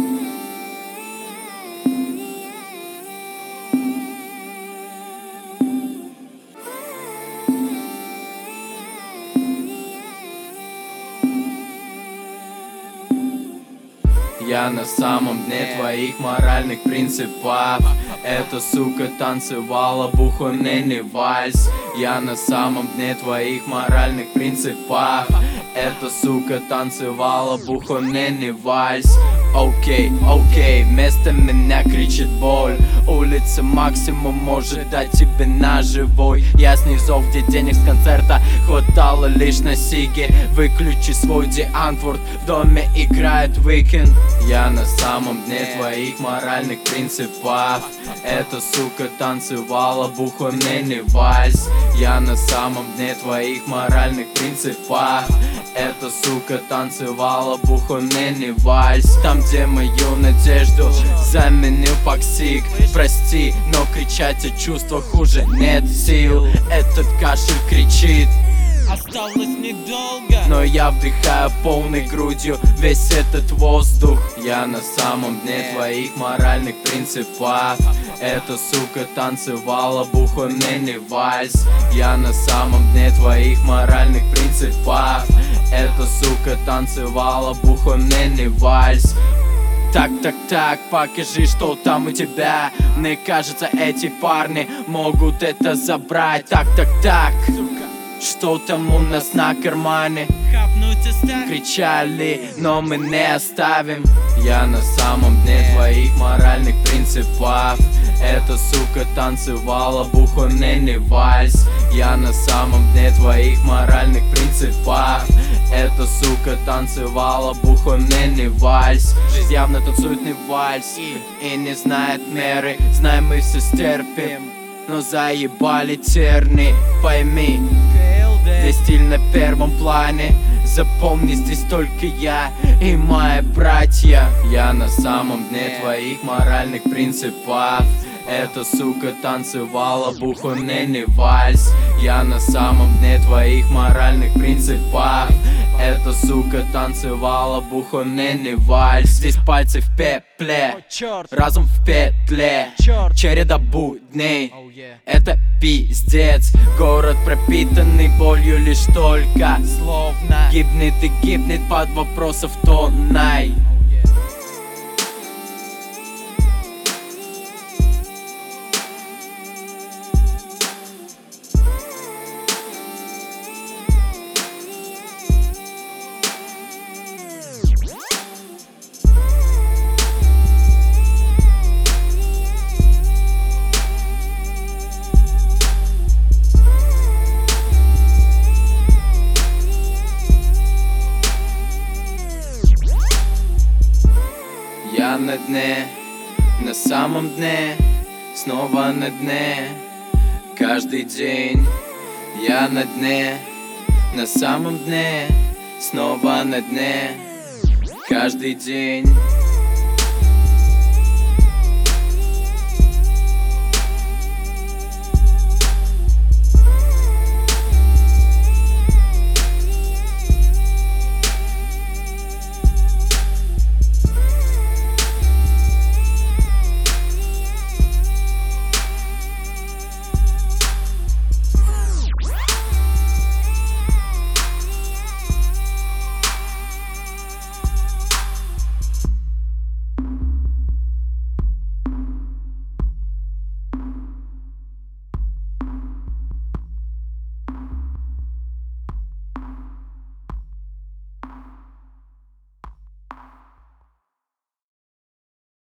Thank you. Я на самом дне твоих моральных принципов. Эта сука танцевала бухонный вальс. Я на самом дне твоих моральных принципов. Эта сука танцевала бухонный вальс. Окей, окей, вместо меня кричит боль. Улица максимум может дать тебе на живой Ясный зов, где денег с концерта хватало лишь на сиги. Выключи свой Диантворд, в доме играет Weekend Я на самом дне твоих моральных принципов. Эта сука танцевала бухонный вальс. Я на самом дне твоих моральных принципов. Эта сука танцевала бухонный вальс. Там, где мою надежду заменил паксик Прости, но кричать о чувствах хуже нет сил. Этот кашель кричит Осталось недолго. Но я вдыхаю полной грудью весь этот воздух. Я на самом дне твоих моральных принципов. Эта сука танцевала бухонный вальс. Я на самом дне твоих моральных принципов. Эта сука танцевала бухонный вальс. Так, так, так, покажи, что там у тебя. Мне кажется, эти парни могут это забрать. Так, так, так, что там у нас на кармане? Кричали, но мы не оставим. Я на самом дне твоих моральных принципов. Эта сука танцевала бухонный вальс. Я на самом дне твоих моральных принципов. Эта сука танцевала бухонный вальс. Жизнь явно танцует не вальс И не знает меры. Знаем мы все стерпим но заебали терни, пойми стиль на первом плане. Запомни, здесь только я и мои братья. Я на самом дне твоих моральных принципов. Эта сука танцевала бухонный вальс. Я на самом дне твоих моральных принципов Эта сука танцевала бухонный вальс. Здесь пальцы в пепле Разум в петле. Череда будней. Oh. Это пиздец. Город пропитанный болью лишь только. Словно. Гибнет и гибнет под вопросов тоннай Я на дне, на самом дне, снова на дне. Каждый день я на дне, на самом дне, снова на дне. Каждый день